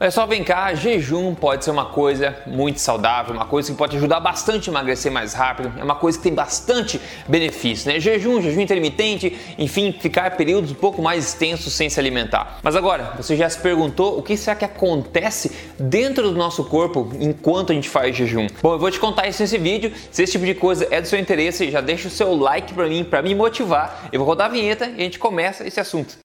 Olha só, vem cá, jejum pode ser uma coisa muito saudável, uma coisa que pode ajudar bastante a emagrecer mais rápido, é uma coisa que tem bastante benefício, né? Jejum, jejum intermitente, enfim, ficar períodos um pouco mais extensos sem se alimentar. Mas agora, você já se perguntou o que será que acontece dentro do nosso corpo enquanto a gente faz jejum? Bom, eu vou te contar isso nesse vídeo. Se esse tipo de coisa é do seu interesse, já deixa o seu like para mim, para me motivar. Eu vou rodar a vinheta e a gente começa esse assunto.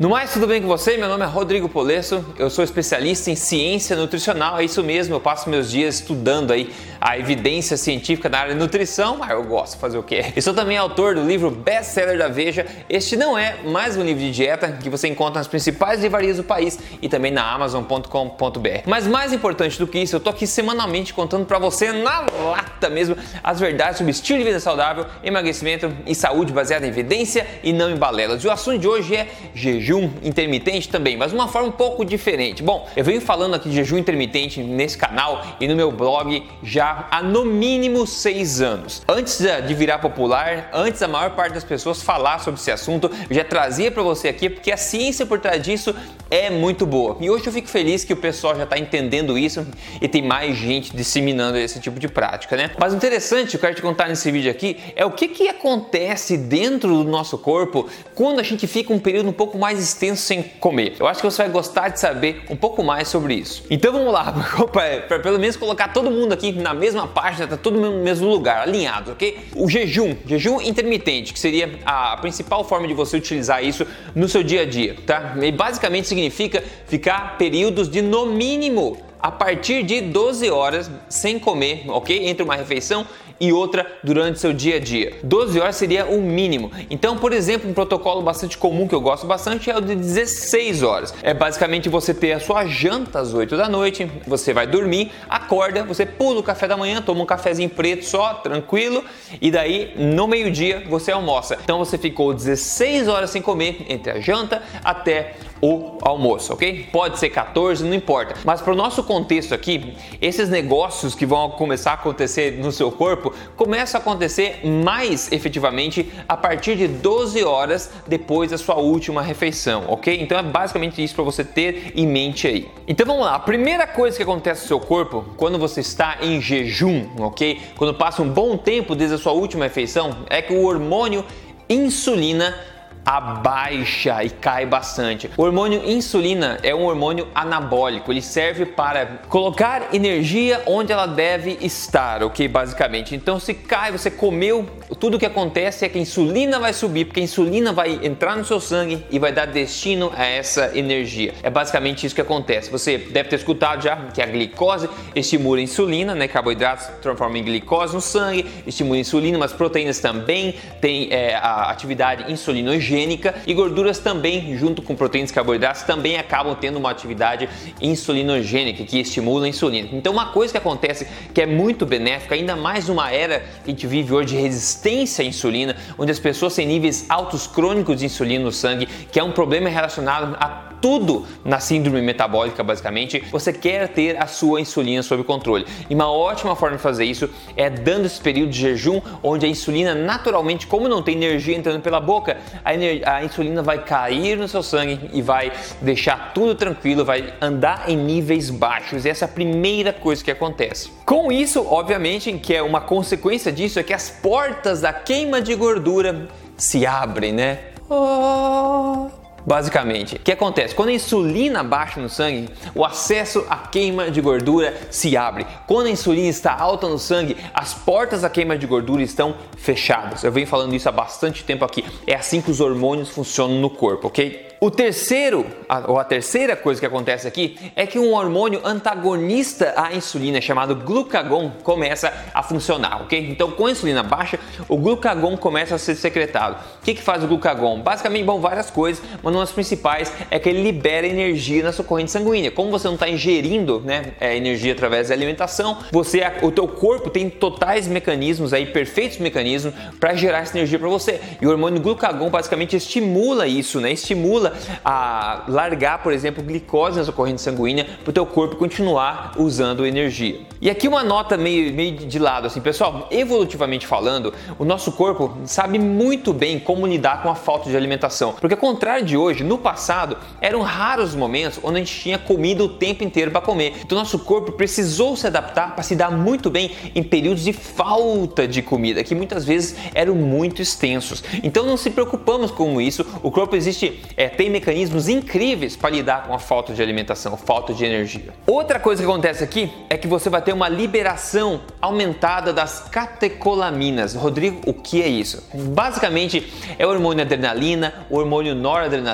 No mais, tudo bem com você? Meu nome é Rodrigo Polesso, eu sou especialista em ciência nutricional, é isso mesmo, eu passo meus dias estudando aí a evidência científica na área de nutrição, mas eu gosto de fazer o quê? Eu sou também autor do livro best-seller da Veja. Este não é mais um livro de dieta que você encontra nas principais livrarias do país e também na amazon.com.br. Mas mais importante do que isso, eu tô aqui semanalmente contando para você na lata mesmo as verdades sobre estilo de vida saudável, emagrecimento e saúde baseada em evidência e não em balelas. E o assunto de hoje é jejum intermitente também, mas uma forma um pouco diferente. Bom, eu venho falando aqui de jejum intermitente nesse canal e no meu blog já há no mínimo seis anos. Antes de virar popular, antes da maior parte das pessoas falar sobre esse assunto, eu já trazia para você aqui porque a ciência por trás disso é muito boa. E hoje eu fico feliz que o pessoal já está entendendo isso e tem mais gente disseminando esse tipo de prática, né? Mas o interessante, eu quero te contar nesse vídeo aqui, é o que, que acontece dentro do nosso corpo quando a gente fica um período um pouco mais extenso sem comer. Eu acho que você vai gostar de saber um pouco mais sobre isso. Então vamos lá, para pelo menos colocar todo mundo aqui na mesma página, tá todo no mesmo lugar, alinhado, ok? O jejum, jejum intermitente, que seria a principal forma de você utilizar isso no seu dia a dia, tá? E basicamente significa ficar períodos de no mínimo a partir de 12 horas sem comer, ok? Entre uma refeição e outra durante seu dia a dia. 12 horas seria o mínimo. Então, por exemplo, um protocolo bastante comum que eu gosto bastante é o de 16 horas. É basicamente você ter a sua janta às 8 da noite, você vai dormir, acorda, você pula o café da manhã, toma um cafezinho preto só, tranquilo, e daí no meio-dia você almoça. Então você ficou 16 horas sem comer entre a janta até o almoço, ok? Pode ser 14, não importa. Mas para o nosso contexto aqui, esses negócios que vão começar a acontecer no seu corpo começam a acontecer mais efetivamente a partir de 12 horas depois da sua última refeição, ok? Então é basicamente isso para você ter em mente aí. Então vamos lá, a primeira coisa que acontece no seu corpo quando você está em jejum, ok? Quando passa um bom tempo desde a sua última refeição, é que o hormônio insulina abaixa e cai bastante. O hormônio insulina é um hormônio anabólico, ele serve para colocar energia onde ela deve estar, ok? Basicamente. Então, se cai, você comeu, tudo que acontece é que a insulina vai subir, porque a insulina vai entrar no seu sangue e vai dar destino a essa energia. É basicamente isso que acontece. Você deve ter escutado já que a glicose estimula a insulina, né? Carboidratos transformam em glicose no sangue, estimula a insulina, mas proteínas também têm é, a atividade insulinogênica insulinogênica e gorduras também, junto com proteínas e carboidratos, também acabam tendo uma atividade insulinogênica que estimula a insulina. Então, uma coisa que acontece que é muito benéfica, ainda mais numa era que a gente vive hoje de resistência à insulina, onde as pessoas têm níveis altos crônicos de insulina no sangue, que é um problema relacionado a tudo na síndrome metabólica, basicamente, você quer ter a sua insulina sob controle. E uma ótima forma de fazer isso é dando esse período de jejum, onde a insulina naturalmente, como não tem energia entrando pela boca, a, a insulina vai cair no seu sangue e vai deixar tudo tranquilo, vai andar em níveis baixos. E essa é a primeira coisa que acontece. Com isso, obviamente, que é uma consequência disso é que as portas da queima de gordura se abrem, né? Oh Basicamente, o que acontece? Quando a insulina baixa no sangue, o acesso à queima de gordura se abre. Quando a insulina está alta no sangue, as portas da queima de gordura estão fechadas. Eu venho falando isso há bastante tempo aqui. É assim que os hormônios funcionam no corpo, ok? O terceiro, ou a terceira coisa que acontece aqui é que um hormônio antagonista à insulina chamado glucagon começa a funcionar, ok? Então, com a insulina baixa, o glucagon começa a ser secretado. O que, que faz o glucagon? Basicamente, bom, várias coisas, mas uma principais é que ele libera energia na sua corrente sanguínea. Como você não está ingerindo né, é, energia através da alimentação, você, o teu corpo tem totais mecanismos aí, perfeitos mecanismos para gerar essa energia para você. E o hormônio glucagon basicamente estimula isso, né? Estimula a largar, por exemplo, glicose na sua corrente sanguínea para o teu corpo continuar usando energia. E aqui uma nota meio, meio de lado, assim, pessoal, evolutivamente falando, o nosso corpo sabe muito bem como lidar com a falta de alimentação. Porque ao contrário de hoje, no passado, eram raros momentos onde a gente tinha comida o tempo inteiro para comer. Então nosso corpo precisou se adaptar para se dar muito bem em períodos de falta de comida, que muitas vezes eram muito extensos. Então não se preocupamos com isso. O corpo existe, é, tem mecanismos incríveis para lidar com a falta de alimentação, falta de energia. Outra coisa que acontece aqui é que você vai ter uma liberação aumentada das catecolaminas. Rodrigo, o que é isso? Basicamente é o hormônio adrenalina, o hormônio noradrenalina,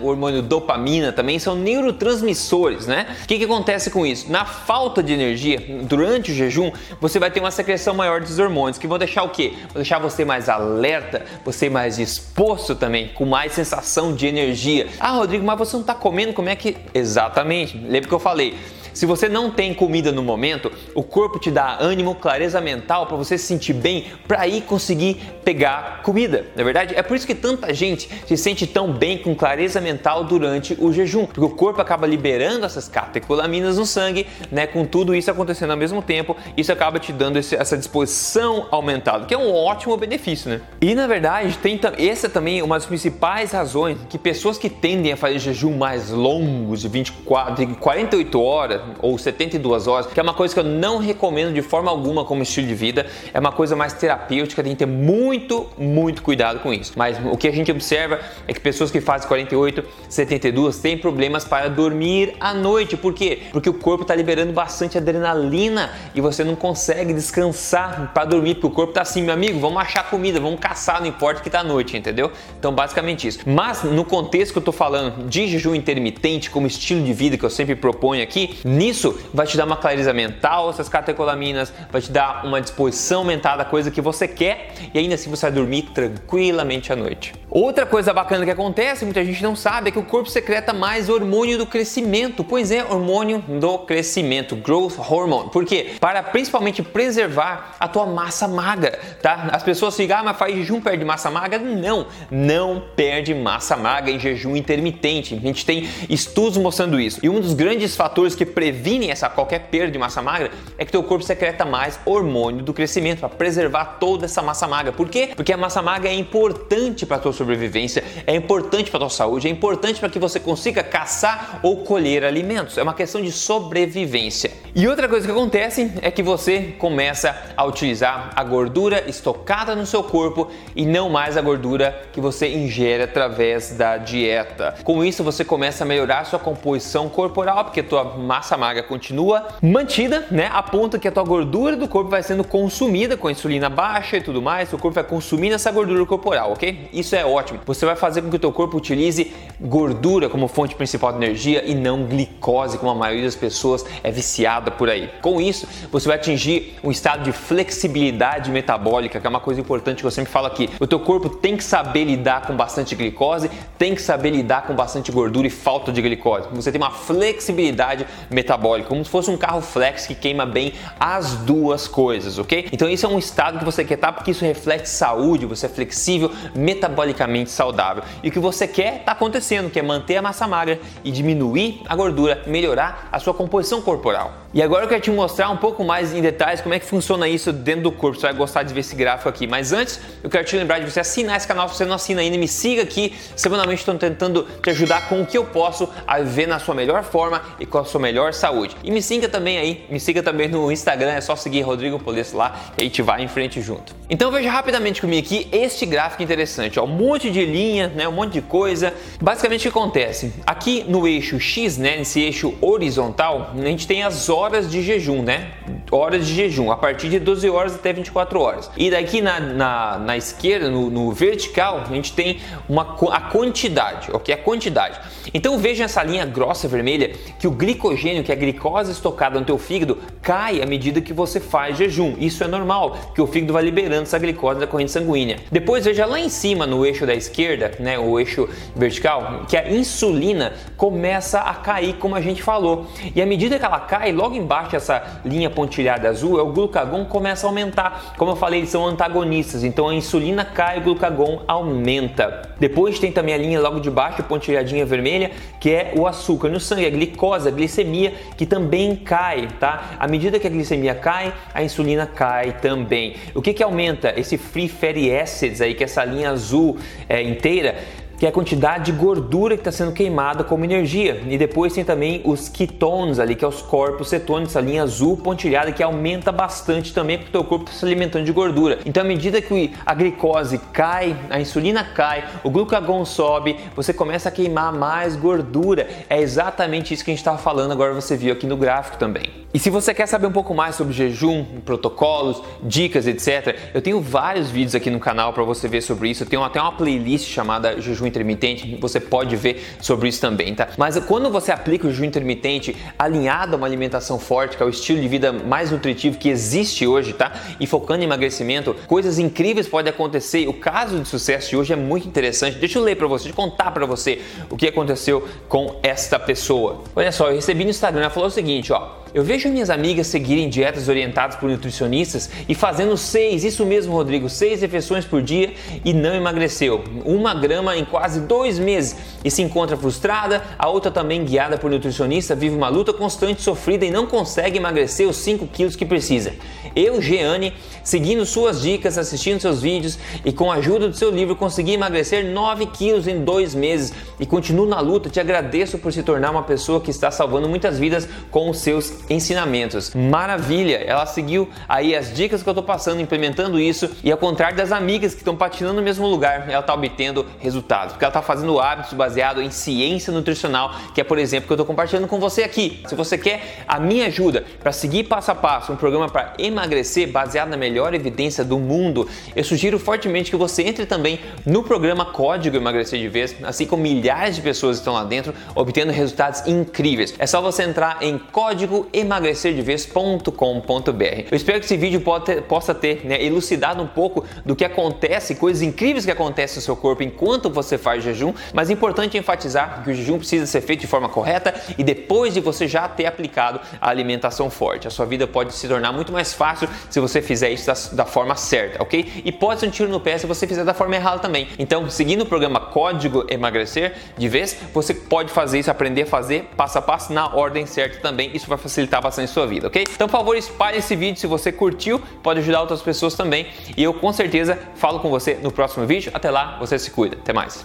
o hormônio dopamina também são neurotransmissores, né? O que, que acontece com isso? Na falta de energia, durante o jejum, você vai ter uma secreção maior desses hormônios que vão deixar o quê? Vão deixar você mais alerta, você mais disposto também, com mais sensação de energia. Ah, Rodrigo, mas você não está comendo, como é que. Exatamente, lembra que eu falei? Se você não tem comida no momento, o corpo te dá ânimo, clareza mental para você se sentir bem, para ir conseguir pegar comida. Na é verdade, é por isso que tanta gente se sente tão bem com clareza mental durante o jejum, porque o corpo acaba liberando essas catecolaminas no sangue, né? Com tudo isso acontecendo ao mesmo tempo, isso acaba te dando esse, essa disposição aumentada, que é um ótimo benefício, né? E na verdade, tem essa é também uma das principais razões que pessoas que tendem a fazer jejum mais longos, de 24, de 48 horas, ou 72 horas, que é uma coisa que eu não recomendo de forma alguma como estilo de vida, é uma coisa mais terapêutica, tem que ter muito, muito cuidado com isso. Mas o que a gente observa é que pessoas que fazem 48, 72 têm problemas para dormir à noite. Por quê? Porque o corpo está liberando bastante adrenalina e você não consegue descansar para dormir, porque o corpo está assim, meu amigo, vamos achar comida, vamos caçar, não importa que tá à noite, entendeu? Então, basicamente isso. Mas no contexto que eu tô falando de jejum intermitente como estilo de vida que eu sempre proponho aqui, Nisso vai te dar uma clareza mental, essas catecolaminas, vai te dar uma disposição mental da coisa que você quer e ainda assim você vai dormir tranquilamente à noite. Outra coisa bacana que acontece, muita gente não sabe, é que o corpo secreta mais hormônio do crescimento. Pois é, hormônio do crescimento, growth hormone. Por quê? Para principalmente preservar a tua massa magra, tá? As pessoas ficam, ah, mas faz jejum perde massa magra? Não, não perde massa magra em jejum intermitente. A gente tem estudos mostrando isso. E um dos grandes fatores que previnem essa qualquer perda de massa magra é que teu corpo secreta mais hormônio do crescimento para preservar toda essa massa magra. Por quê? Porque a massa magra é importante para tua sobrevivência, é importante para tua saúde, é importante para que você consiga caçar ou colher alimentos. É uma questão de sobrevivência. E outra coisa que acontece é que você começa a utilizar a gordura estocada no seu corpo e não mais a gordura que você ingere através da dieta. Com isso você começa a melhorar sua composição corporal, porque a tua massa massa magra continua mantida, né? A ponto que a tua gordura do corpo vai sendo consumida com a insulina baixa e tudo mais, o corpo vai consumindo essa gordura corporal, ok? Isso é ótimo. Você vai fazer com que o teu corpo utilize gordura como fonte principal de energia e não glicose, como a maioria das pessoas é viciada por aí. Com isso, você vai atingir um estado de flexibilidade metabólica, que é uma coisa importante que eu sempre falo aqui. O teu corpo tem que saber lidar com bastante glicose, tem que saber lidar com bastante gordura e falta de glicose. Você tem uma flexibilidade metabólico, como se fosse um carro flex que queima bem as duas coisas, ok? Então isso é um estado que você quer estar porque isso reflete saúde, você é flexível, metabolicamente saudável. E o que você quer está acontecendo, que é manter a massa magra e diminuir a gordura, melhorar a sua composição corporal. E agora eu quero te mostrar um pouco mais em detalhes como é que funciona isso dentro do corpo. Você vai gostar de ver esse gráfico aqui. Mas antes, eu quero te lembrar de você assinar esse canal se você não assina ainda. Me siga aqui. Semanalmente estou tentando te ajudar com o que eu posso a viver na sua melhor forma e com a sua melhor saúde. E me siga também aí, me siga também no Instagram, é só seguir Rodrigo Polesso lá e a gente vai em frente junto. Então veja rapidamente comigo aqui este gráfico interessante, ó, um monte de linha, né, um monte de coisa. Basicamente o que acontece? Aqui no eixo X, né, nesse eixo horizontal, a gente tem as horas de jejum, né? Horas de jejum, a partir de 12 horas até 24 horas. E daqui na, na, na esquerda, no, no, vertical, a gente tem uma, a quantidade, ok? A quantidade. Então veja essa linha grossa vermelha que o glicogênio, que é a glicose estocada no teu fígado, cai à medida que você faz jejum. Isso é normal, que o fígado vai liberando essa glicose da corrente sanguínea. Depois veja lá em cima, no eixo da esquerda, né, o eixo vertical, que a insulina começa a cair, como a gente falou. E à medida que ela cai, logo embaixo dessa linha pontilhada azul, é o glucagon começa a aumentar. Como eu falei, eles são antagonistas, então a insulina cai, o glucagon aumenta. Depois tem também a linha logo de baixo, pontilhadinha vermelha, que é o açúcar no sangue, a glicose, a glicemia, que também cai, tá? À medida que a glicemia cai, a insulina cai também. O que que aumenta? Esse free fatty acids aí, que é essa linha azul é, inteira, que é a quantidade de gordura que está sendo queimada como energia. E depois tem também os ketones ali, que é os corpos cetônicos, essa linha azul pontilhada que aumenta bastante também porque o teu corpo está se alimentando de gordura. Então, à medida que a glicose cai, a insulina cai, o glucagon sobe, você começa a queimar mais gordura. É exatamente isso que a gente estava falando agora, você viu aqui no gráfico também. E se você quer saber um pouco mais sobre jejum, protocolos, dicas, etc., eu tenho vários vídeos aqui no canal para você ver sobre isso. Eu tenho até uma playlist chamada Jejum Intermitente, você pode ver sobre isso também, tá? Mas quando você aplica o jejum intermitente alinhado a uma alimentação forte, que é o estilo de vida mais nutritivo que existe hoje, tá? E focando em emagrecimento, coisas incríveis podem acontecer. O caso de sucesso de hoje é muito interessante. Deixa eu ler para você, deixa eu contar para você o que aconteceu com esta pessoa. Olha só, eu recebi no Instagram, ela falou o seguinte, ó. Eu vejo minhas amigas seguirem dietas orientadas por nutricionistas e fazendo seis, isso mesmo, Rodrigo, seis refeições por dia e não emagreceu. Uma grama em quase dois meses e se encontra frustrada. A outra também guiada por nutricionista vive uma luta constante, sofrida e não consegue emagrecer os 5 quilos que precisa. Eu, Jeane, seguindo suas dicas, assistindo seus vídeos e com a ajuda do seu livro consegui emagrecer 9 quilos em dois meses e continuo na luta. Te agradeço por se tornar uma pessoa que está salvando muitas vidas com os seus ensinamentos. Maravilha! Ela seguiu aí as dicas que eu estou passando, implementando isso e ao contrário das amigas que estão patinando no mesmo lugar, ela está obtendo resultados, porque ela está fazendo hábitos baseados em ciência nutricional, que é por exemplo que eu estou compartilhando com você aqui. Se você quer a minha ajuda para seguir passo a passo um programa para emagrecer baseado na melhor evidência do mundo, eu sugiro fortemente que você entre também no programa Código Emagrecer de Vez, assim como milhares de pessoas estão lá dentro obtendo resultados incríveis. É só você entrar em código emagrecerdevez.com.br. Eu espero que esse vídeo possa ter né, elucidado um pouco do que acontece, coisas incríveis que acontecem no seu corpo enquanto você faz jejum, mas é importante enfatizar que o jejum precisa ser feito de forma correta e depois de você já ter aplicado a alimentação forte. A sua vida pode se tornar muito mais fácil se você fizer isso da, da forma certa, ok? E pode ser um tiro no pé se você fizer da forma errada também. Então, seguindo o programa Código Emagrecer de vez, você pode fazer isso, aprender a fazer passo a passo na ordem certa também. Isso vai facilitar facilitar bastante sua vida, ok? Então, por favor, espalhe esse vídeo se você curtiu, pode ajudar outras pessoas também. E eu com certeza falo com você no próximo vídeo. Até lá, você se cuida. Até mais.